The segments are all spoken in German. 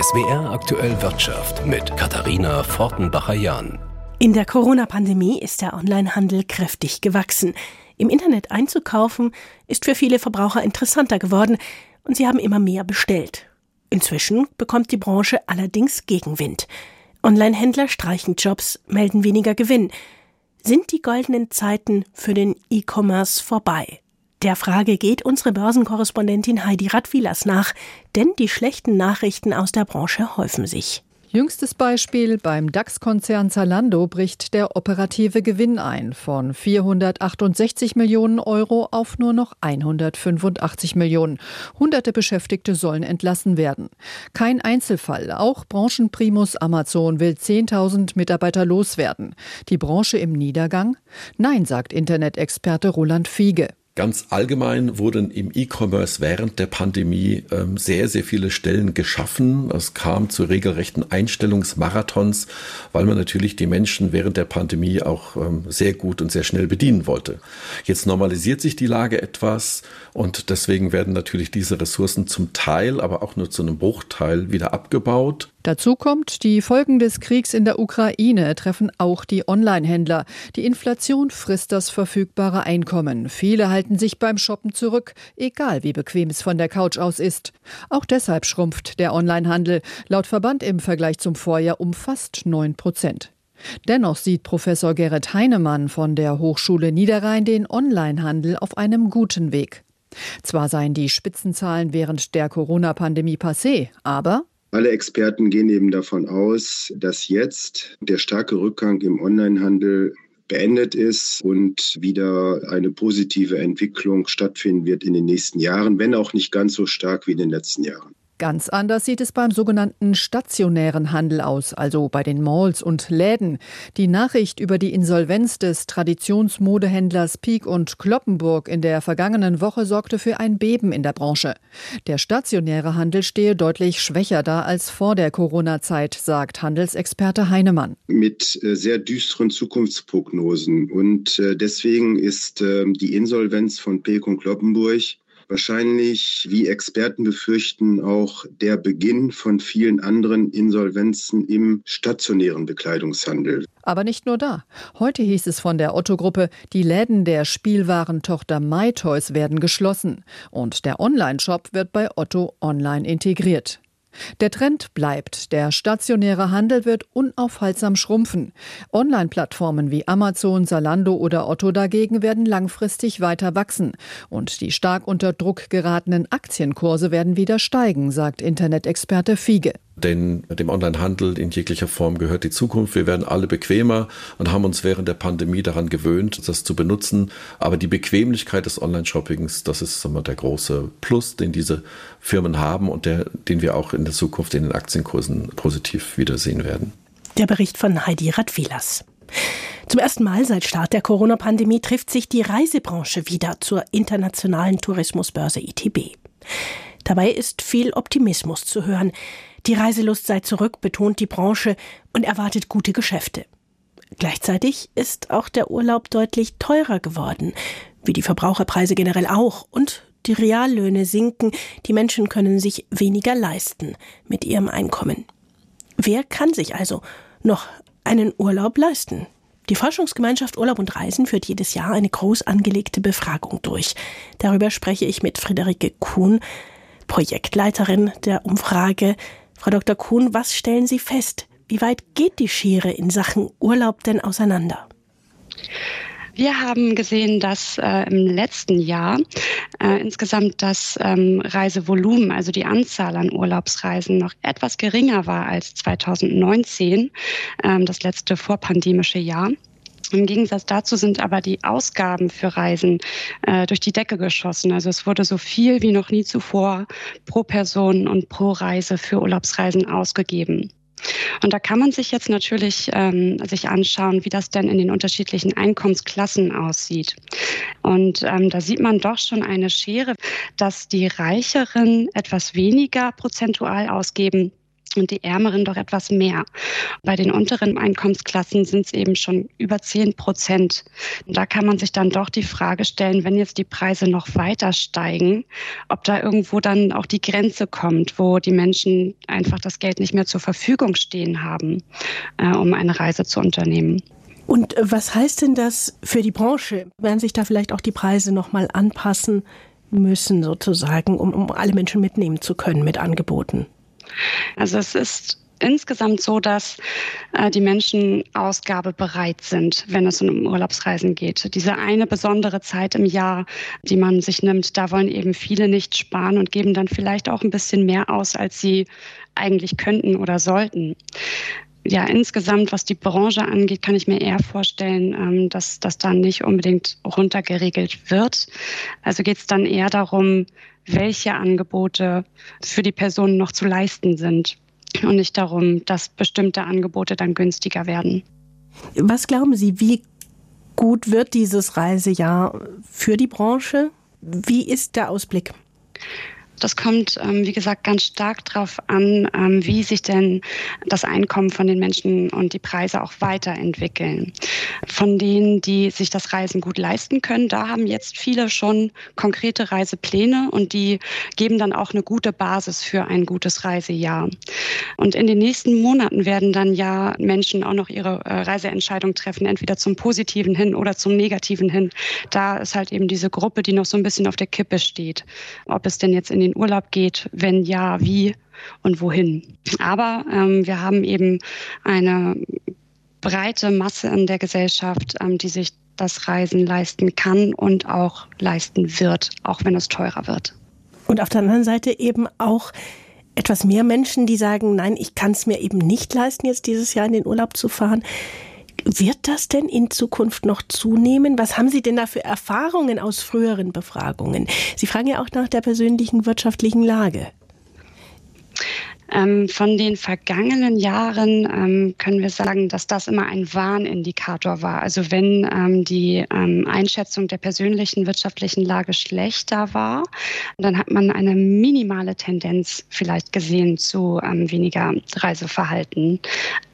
SWR aktuell Wirtschaft mit Katharina Fortenbacher-Jahn. In der Corona-Pandemie ist der Onlinehandel kräftig gewachsen. Im Internet einzukaufen ist für viele Verbraucher interessanter geworden und sie haben immer mehr bestellt. Inzwischen bekommt die Branche allerdings Gegenwind. Online-Händler streichen Jobs, melden weniger Gewinn. Sind die goldenen Zeiten für den E-Commerce vorbei? Der Frage geht unsere Börsenkorrespondentin Heidi Radwilas nach, denn die schlechten Nachrichten aus der Branche häufen sich. Jüngstes Beispiel, beim DAX-Konzern Zalando bricht der operative Gewinn ein von 468 Millionen Euro auf nur noch 185 Millionen. Hunderte Beschäftigte sollen entlassen werden. Kein Einzelfall, auch Branchenprimus Amazon will 10.000 Mitarbeiter loswerden. Die Branche im Niedergang? Nein, sagt Internet-Experte Roland Fiege. Ganz allgemein wurden im E-Commerce während der Pandemie ähm, sehr, sehr viele Stellen geschaffen. Es kam zu regelrechten Einstellungsmarathons, weil man natürlich die Menschen während der Pandemie auch ähm, sehr gut und sehr schnell bedienen wollte. Jetzt normalisiert sich die Lage etwas und deswegen werden natürlich diese Ressourcen zum Teil, aber auch nur zu einem Bruchteil wieder abgebaut. Dazu kommt, die Folgen des Kriegs in der Ukraine treffen auch die Online-Händler. Die Inflation frisst das verfügbare Einkommen. Viele halten sich beim Shoppen zurück, egal wie bequem es von der Couch aus ist. Auch deshalb schrumpft der Online-Handel laut Verband im Vergleich zum Vorjahr um fast 9 Prozent. Dennoch sieht Professor Gerrit Heinemann von der Hochschule Niederrhein den Online-Handel auf einem guten Weg. Zwar seien die Spitzenzahlen während der Corona-Pandemie passé, aber alle Experten gehen eben davon aus, dass jetzt der starke Rückgang im Onlinehandel beendet ist und wieder eine positive Entwicklung stattfinden wird in den nächsten Jahren, wenn auch nicht ganz so stark wie in den letzten Jahren. Ganz anders sieht es beim sogenannten stationären Handel aus, also bei den Malls und Läden. Die Nachricht über die Insolvenz des Traditionsmodehändlers Peak und Kloppenburg in der vergangenen Woche sorgte für ein Beben in der Branche. Der stationäre Handel stehe deutlich schwächer da als vor der Corona-Zeit, sagt Handelsexperte Heinemann. Mit äh, sehr düsteren Zukunftsprognosen. Und äh, deswegen ist ähm, die Insolvenz von Peek und Kloppenburg wahrscheinlich, wie Experten befürchten, auch der Beginn von vielen anderen Insolvenzen im stationären Bekleidungshandel. Aber nicht nur da. Heute hieß es von der Otto-Gruppe, die Läden der Spielwarentochter MyToys werden geschlossen und der Online-Shop wird bei Otto online integriert. Der Trend bleibt. Der stationäre Handel wird unaufhaltsam schrumpfen. Online-Plattformen wie Amazon, Zalando oder Otto dagegen werden langfristig weiter wachsen. Und die stark unter Druck geratenen Aktienkurse werden wieder steigen, sagt Internetexperte Fiege. Denn dem Onlinehandel in jeglicher Form gehört die Zukunft. Wir werden alle bequemer und haben uns während der Pandemie daran gewöhnt, das zu benutzen. Aber die Bequemlichkeit des Online-Shoppings, das ist wir, der große Plus, den diese Firmen haben und der, den wir auch in der Zukunft in den Aktienkursen positiv wiedersehen werden. Der Bericht von Heidi Radwilas. Zum ersten Mal seit Start der Corona-Pandemie trifft sich die Reisebranche wieder zur internationalen Tourismusbörse ITB. Dabei ist viel Optimismus zu hören. Die Reiselust sei zurück, betont die Branche und erwartet gute Geschäfte. Gleichzeitig ist auch der Urlaub deutlich teurer geworden, wie die Verbraucherpreise generell auch, und die Reallöhne sinken, die Menschen können sich weniger leisten mit ihrem Einkommen. Wer kann sich also noch einen Urlaub leisten? Die Forschungsgemeinschaft Urlaub und Reisen führt jedes Jahr eine groß angelegte Befragung durch. Darüber spreche ich mit Friederike Kuhn, Projektleiterin der Umfrage Frau Dr. Kuhn, was stellen Sie fest? Wie weit geht die Schere in Sachen Urlaub denn auseinander? Wir haben gesehen, dass äh, im letzten Jahr äh, insgesamt das ähm, Reisevolumen, also die Anzahl an Urlaubsreisen, noch etwas geringer war als 2019, ähm, das letzte vorpandemische Jahr. Im Gegensatz dazu sind aber die Ausgaben für Reisen äh, durch die Decke geschossen. Also es wurde so viel wie noch nie zuvor pro Person und pro Reise für Urlaubsreisen ausgegeben. Und da kann man sich jetzt natürlich ähm, sich anschauen, wie das denn in den unterschiedlichen Einkommensklassen aussieht. Und ähm, da sieht man doch schon eine Schere, dass die Reicheren etwas weniger prozentual ausgeben und die Ärmeren doch etwas mehr. Bei den unteren Einkommensklassen sind es eben schon über 10 Prozent. Da kann man sich dann doch die Frage stellen, wenn jetzt die Preise noch weiter steigen, ob da irgendwo dann auch die Grenze kommt, wo die Menschen einfach das Geld nicht mehr zur Verfügung stehen haben, äh, um eine Reise zu unternehmen. Und äh, was heißt denn das für die Branche? Werden sich da vielleicht auch die Preise noch mal anpassen müssen, sozusagen, um, um alle Menschen mitnehmen zu können mit Angeboten? Also es ist insgesamt so, dass äh, die Menschen ausgabebereit sind, wenn es um Urlaubsreisen geht. Diese eine besondere Zeit im Jahr, die man sich nimmt, da wollen eben viele nicht sparen und geben dann vielleicht auch ein bisschen mehr aus, als sie eigentlich könnten oder sollten. Ja, insgesamt, was die Branche angeht, kann ich mir eher vorstellen, ähm, dass das dann nicht unbedingt runtergeregelt wird. Also geht es dann eher darum, welche Angebote für die Personen noch zu leisten sind und nicht darum, dass bestimmte Angebote dann günstiger werden. Was glauben Sie, wie gut wird dieses Reisejahr für die Branche? Wie ist der Ausblick? Das kommt, ähm, wie gesagt, ganz stark darauf an, ähm, wie sich denn das Einkommen von den Menschen und die Preise auch weiterentwickeln. Von denen, die sich das Reisen gut leisten können, da haben jetzt viele schon konkrete Reisepläne und die geben dann auch eine gute Basis für ein gutes Reisejahr. Und in den nächsten Monaten werden dann ja Menschen auch noch ihre äh, Reiseentscheidung treffen, entweder zum Positiven hin oder zum Negativen hin. Da ist halt eben diese Gruppe, die noch so ein bisschen auf der Kippe steht. Ob es denn jetzt in den den Urlaub geht? Wenn ja, wie und wohin? Aber ähm, wir haben eben eine breite Masse in der Gesellschaft, ähm, die sich das Reisen leisten kann und auch leisten wird, auch wenn es teurer wird. Und auf der anderen Seite eben auch etwas mehr Menschen, die sagen, nein, ich kann es mir eben nicht leisten, jetzt dieses Jahr in den Urlaub zu fahren. Wird das denn in Zukunft noch zunehmen? Was haben Sie denn da für Erfahrungen aus früheren Befragungen? Sie fragen ja auch nach der persönlichen wirtschaftlichen Lage. Ähm, von den vergangenen Jahren ähm, können wir sagen, dass das immer ein Warnindikator war. Also wenn ähm, die ähm, Einschätzung der persönlichen wirtschaftlichen Lage schlechter war, dann hat man eine minimale Tendenz vielleicht gesehen zu ähm, weniger Reiseverhalten.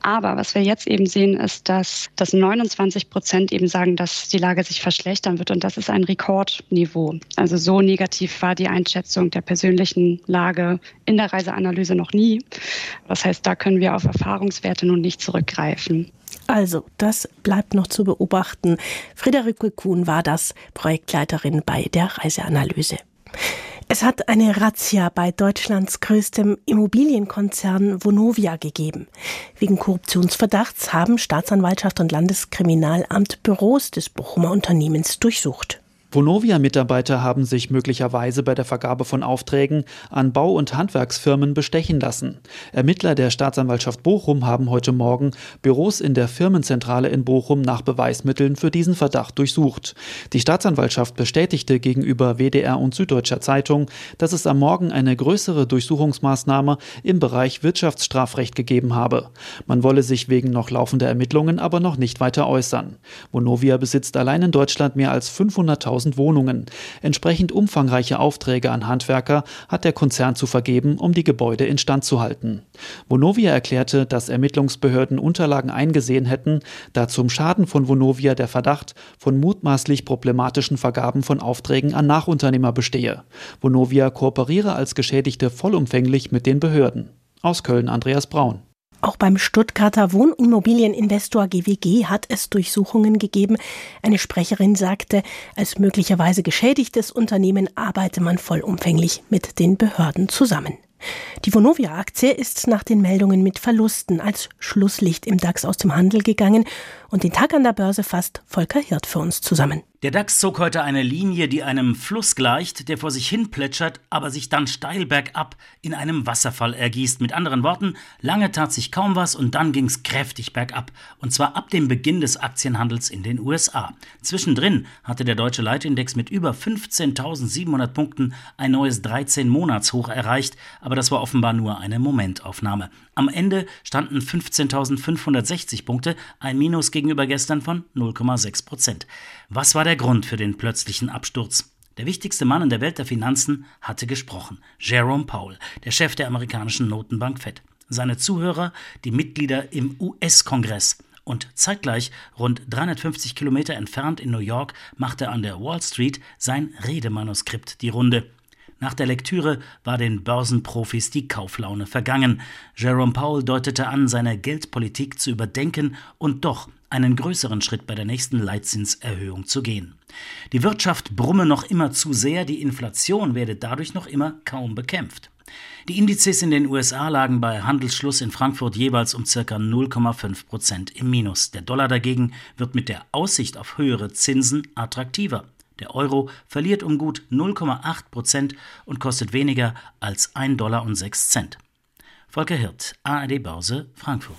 Aber was wir jetzt eben sehen, ist, dass, dass 29 Prozent eben sagen, dass die Lage sich verschlechtern wird. Und das ist ein Rekordniveau. Also so negativ war die Einschätzung der persönlichen Lage in der Reiseanalyse noch nie. Das heißt, da können wir auf Erfahrungswerte nun nicht zurückgreifen. Also, das bleibt noch zu beobachten. Friederike Kuhn war das, Projektleiterin bei der Reiseanalyse. Es hat eine Razzia bei Deutschlands größtem Immobilienkonzern Vonovia gegeben. Wegen Korruptionsverdachts haben Staatsanwaltschaft und Landeskriminalamt Büros des Bochumer Unternehmens durchsucht. Vonovia-Mitarbeiter haben sich möglicherweise bei der Vergabe von Aufträgen an Bau- und Handwerksfirmen bestechen lassen. Ermittler der Staatsanwaltschaft Bochum haben heute Morgen Büros in der Firmenzentrale in Bochum nach Beweismitteln für diesen Verdacht durchsucht. Die Staatsanwaltschaft bestätigte gegenüber WDR und Süddeutscher Zeitung, dass es am Morgen eine größere Durchsuchungsmaßnahme im Bereich Wirtschaftsstrafrecht gegeben habe. Man wolle sich wegen noch laufender Ermittlungen aber noch nicht weiter äußern. Vonovia besitzt allein in Deutschland mehr als 500.000 1000 Wohnungen. Entsprechend umfangreiche Aufträge an Handwerker hat der Konzern zu vergeben, um die Gebäude instand zu halten. Vonovia erklärte, dass Ermittlungsbehörden Unterlagen eingesehen hätten, da zum Schaden von Vonovia der Verdacht von mutmaßlich problematischen Vergaben von Aufträgen an Nachunternehmer bestehe. Vonovia kooperiere als Geschädigte vollumfänglich mit den Behörden. Aus Köln Andreas Braun. Auch beim Stuttgarter Wohnimmobilieninvestor GWG hat es Durchsuchungen gegeben. Eine Sprecherin sagte, als möglicherweise geschädigtes Unternehmen arbeite man vollumfänglich mit den Behörden zusammen. Die Vonovia-Aktie ist nach den Meldungen mit Verlusten als Schlusslicht im DAX aus dem Handel gegangen und den Tag an der Börse fasst Volker Hirt für uns zusammen. Der DAX zog heute eine Linie, die einem Fluss gleicht, der vor sich hin plätschert, aber sich dann steil bergab in einem Wasserfall ergießt. Mit anderen Worten, lange tat sich kaum was und dann ging's kräftig bergab. Und zwar ab dem Beginn des Aktienhandels in den USA. Zwischendrin hatte der deutsche Leitindex mit über 15.700 Punkten ein neues 13-Monats-Hoch erreicht, aber das war offenbar nur eine Momentaufnahme. Am Ende standen 15.560 Punkte, ein Minus gegenüber gestern von 0,6 Prozent. Was war der Grund für den plötzlichen Absturz? Der wichtigste Mann in der Welt der Finanzen hatte gesprochen, Jerome Powell, der Chef der amerikanischen Notenbank Fed. seine Zuhörer die Mitglieder im US-Kongress. Und zeitgleich, rund 350 Kilometer entfernt in New York, machte an der Wall Street sein Redemanuskript die Runde. Nach der Lektüre war den Börsenprofis die Kauflaune vergangen. Jerome Powell deutete an, seine Geldpolitik zu überdenken und doch einen größeren Schritt bei der nächsten Leitzinserhöhung zu gehen. Die Wirtschaft brumme noch immer zu sehr, die Inflation werde dadurch noch immer kaum bekämpft. Die Indizes in den USA lagen bei Handelsschluss in Frankfurt jeweils um ca. 0,5 Prozent im Minus. Der Dollar dagegen wird mit der Aussicht auf höhere Zinsen attraktiver. Der Euro verliert um gut 0,8 Prozent und kostet weniger als 1,06 Dollar. Volker Hirt, ARD Börse, Frankfurt.